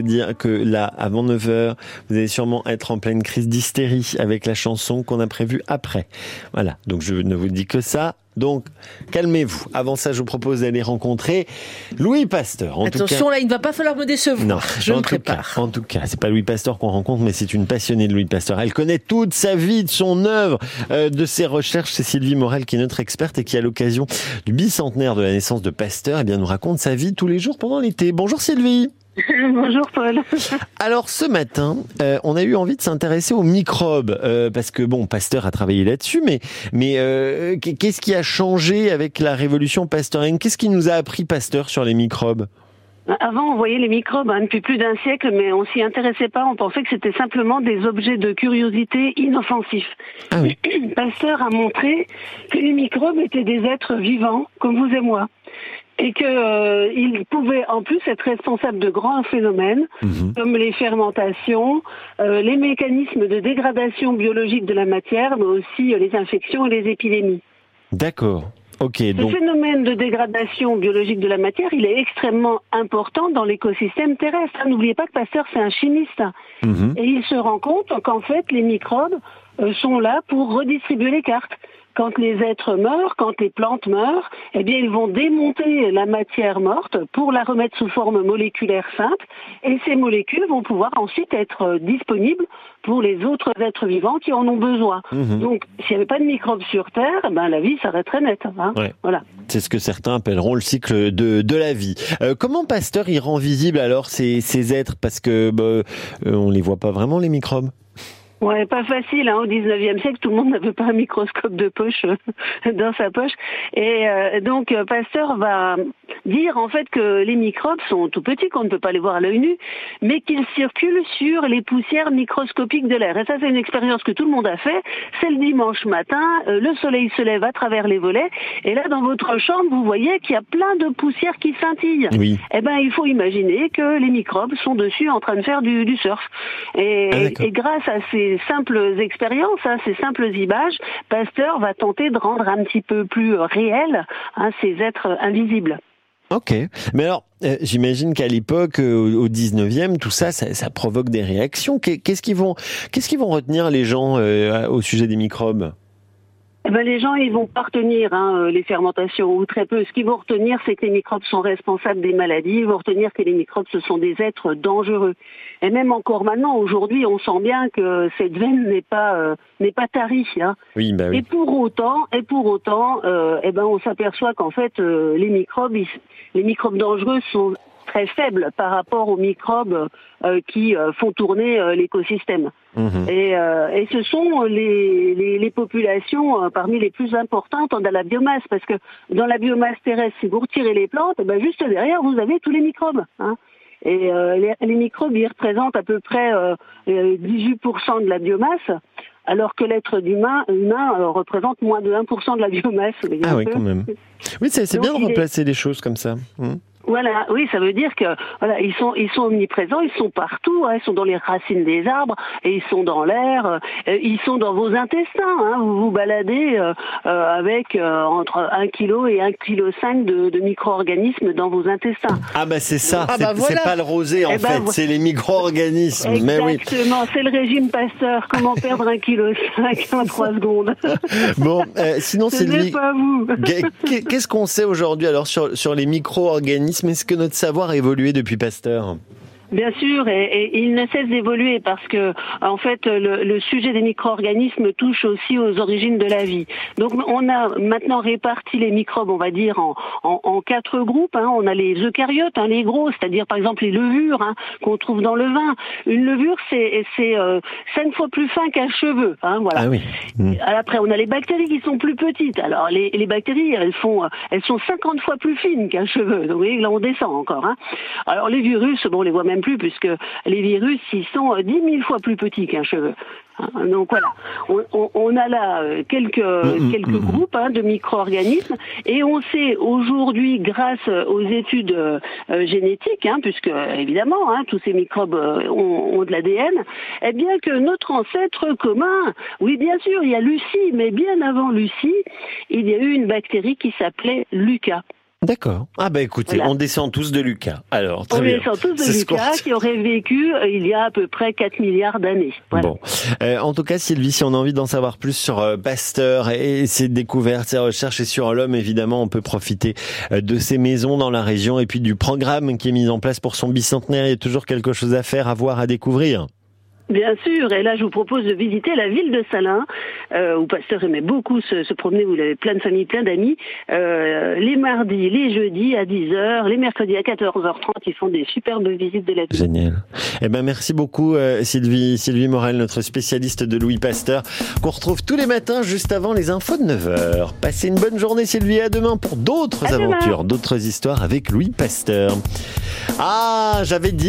vous dire que là, avant 9h, vous allez sûrement être en pleine crise d'hystérie avec la chanson qu'on a prévue après. Voilà, donc je ne vous dis que ça. Donc, calmez-vous. Avant ça, je vous propose d'aller rencontrer Louis Pasteur. En Attention, là, il ne va pas falloir me décevoir. Non, je me prépare. en tout cas, c'est pas Louis Pasteur qu'on rencontre, mais c'est une passionnée de Louis Pasteur. Elle connaît toute sa vie, de son œuvre, euh, de ses recherches. C'est Sylvie Morel qui est notre experte et qui, à l'occasion du bicentenaire de la naissance de Pasteur, eh bien, nous raconte sa vie tous les jours pendant l'été. Bonjour Sylvie. Bonjour Paul. Alors ce matin, euh, on a eu envie de s'intéresser aux microbes euh, parce que bon, Pasteur a travaillé là-dessus, mais mais euh, qu'est-ce qui a changé avec la révolution pasteurienne? Qu'est-ce qui nous a appris Pasteur sur les microbes? Avant, on voyait les microbes hein, depuis plus d'un siècle, mais on s'y intéressait pas. On pensait que c'était simplement des objets de curiosité inoffensifs. Ah Pasteur a montré que les microbes étaient des êtres vivants, comme vous et moi et qu'il euh, pouvait en plus être responsable de grands phénomènes mhm. comme les fermentations, euh, les mécanismes de dégradation biologique de la matière, mais aussi euh, les infections et les épidémies. D'accord. Ok. Ce phénomène de dégradation biologique de la matière, il est extrêmement important dans l'écosystème terrestre. N'oubliez pas que Pasteur, c'est un chimiste. Mhm. Et il se rend compte qu'en fait, les microbes sont là pour redistribuer les cartes quand les êtres meurent, quand les plantes meurent, eh bien, ils vont démonter la matière morte pour la remettre sous forme moléculaire simple, et ces molécules vont pouvoir ensuite être disponibles pour les autres êtres vivants qui en ont besoin. Mhm. Donc, s'il n'y avait pas de microbes sur Terre, ben, la vie s'arrêterait net. Hein. Voilà. C'est ce que certains appelleront le cycle de, de la vie. Euh, comment Pasteur y rend visible alors ces, ces êtres? Parce que bah, euh, on les voit pas vraiment, les microbes Ouais, pas facile. Hein. Au 19e siècle, tout le monde n'avait pas un microscope de poche euh, dans sa poche. Et euh, donc, euh, Pasteur va dire en fait que les microbes sont tout petits, qu'on ne peut pas les voir à l'œil nu, mais qu'ils circulent sur les poussières microscopiques de l'air. Et ça, c'est une expérience que tout le monde a fait. C'est le dimanche matin, le soleil se lève à travers les volets, et là, dans votre chambre, vous voyez qu'il y a plein de poussières qui scintillent. Oui. Eh ben, il faut imaginer que les microbes sont dessus en train de faire du, du surf. Et, ah, et grâce à ces simples expériences, hein, ces simples images, Pasteur va tenter de rendre un petit peu plus réel hein, ces êtres invisibles. Ok, mais alors euh, j'imagine qu'à l'époque, euh, au 19e, tout ça, ça, provoque des réactions. Qu'est-ce qu'ils vont, retenir les gens euh, au sujet des microbes? Ben, les gens, ils vont pas retenir hein, les fermentations ou très peu. Ce qu'ils vont retenir, c'est que les microbes sont responsables des maladies. Ils vont retenir que les microbes, ce sont des êtres dangereux. Et même encore maintenant, aujourd'hui, on sent bien que cette veine n'est pas euh, n'est pas tarie. Hein. Oui, bah oui. Et pour autant, et pour autant, euh, eh ben, on s'aperçoit qu'en fait, euh, les microbes, les microbes dangereux sont très faibles par rapport aux microbes euh, qui font tourner l'écosystème. Mhm. Et, et, ce sont les, les, les populations parmi les plus importantes dans la biomasse, parce que dans la biomasse terrestre, si vous retirez les plantes, eh ben juste derrière, vous avez tous les microbes. Hein. Et euh, les, microbes, ils représentent à peu près 18% euh, de la biomasse, alors que l'être humain, humain euh, représente moins de 1% de la biomasse. Ah oui, quand même. Oui, c'est bien de replacer les choses comme ça. Mmh. Voilà, oui, ça veut dire que voilà, ils sont ils sont omniprésents, ils sont partout, hein, ils sont dans les racines des arbres et ils sont dans l'air, euh, ils sont dans vos intestins. Hein, vous vous baladez euh, euh, avec entre 1 kg et 1 kg 5 de, de micro-organismes dans vos intestins. Ah bah c'est ça, ah bah c'est pas le rosé en eh ben, fait, c'est les micro-organismes. Exactement, c'est le régime Pasteur. Comment perdre 1 kg 5 en 3 secondes? bon, sinon c'est lui. Qu'est-ce qu'on sait aujourd'hui alors sur sur les micro-organismes? Mais est-ce que notre savoir a évolué depuis Pasteur? Bien sûr, et, il ne cesse d'évoluer parce que, en fait, le, sujet des micro-organismes touche aussi aux origines de la vie. Donc, on a maintenant réparti les microbes, on va dire, en, en, quatre groupes. Hein. On a les eucaryotes, hein, les gros, c'est-à-dire par exemple les levures hein, qu'on trouve dans le vin. Une levure, c'est c'est euh, cinq fois plus fin qu'un cheveu. Hein, voilà. Ah oui. Mmh. Après, on a les bactéries qui sont plus petites. Alors, les, les bactéries, elles font, elles sont 50 fois plus fines qu'un cheveu. Donc, vous voyez, là, on descend encore. Hein. Alors, les virus, bon, on les voit même plus puisque les virus, ils sont euh, dix mille fois plus petits qu'un cheveu. Hein, donc voilà, on, a là euh, quelques mm, mm, quelques mm, groupes hein, de micro-organismes et on sait aujourd'hui, grâce aux études euh, génétiques, hein, puisque évidemment tous ces microbes ont, de l'ADN, eh bien que notre ancêtre commun, oui bien sûr, il y a Lucie, mais bien avant Lucie, il y a eu une bactérie qui s'appelait Lucas. D'accord. Ah bah écoutez, on descend tous de Lucas. Alors, très on descend tous de Lucas qui aurait vécu euh, il y a à peu près 4 milliards d'années. Bon. Euh, en tout cas, Sylvie, si on a envie d'en savoir plus sur euh, Pasteur et ses découvertes, ses recherches et sur l'homme, évidemment, on peut profiter de ses maisons dans la région et puis du programme qui est mis en place pour son bicentenaire. Il y a toujours quelque chose à faire, à voir, à découvrir. Bien sûr, et là je vous propose de visiter la ville de Salins, euh, où Pasteur aimait beaucoup se, promener, vous avez plein de familles, plein d'amis. Euh, les mardis, les jeudis à 10h, les mercredis à 14h30, ils font des superbes visites de la ville. Génial. Eh ben merci beaucoup euh, Sylvie, Sylvie Morel, notre spécialiste de Louis Pasteur, qu'on retrouve tous les matins juste avant les infos de 9h. Passez une bonne journée Sylvie, à demain pour d'autres aventures, d'autres histoires avec Louis Pasteur. Ah, j'avais dit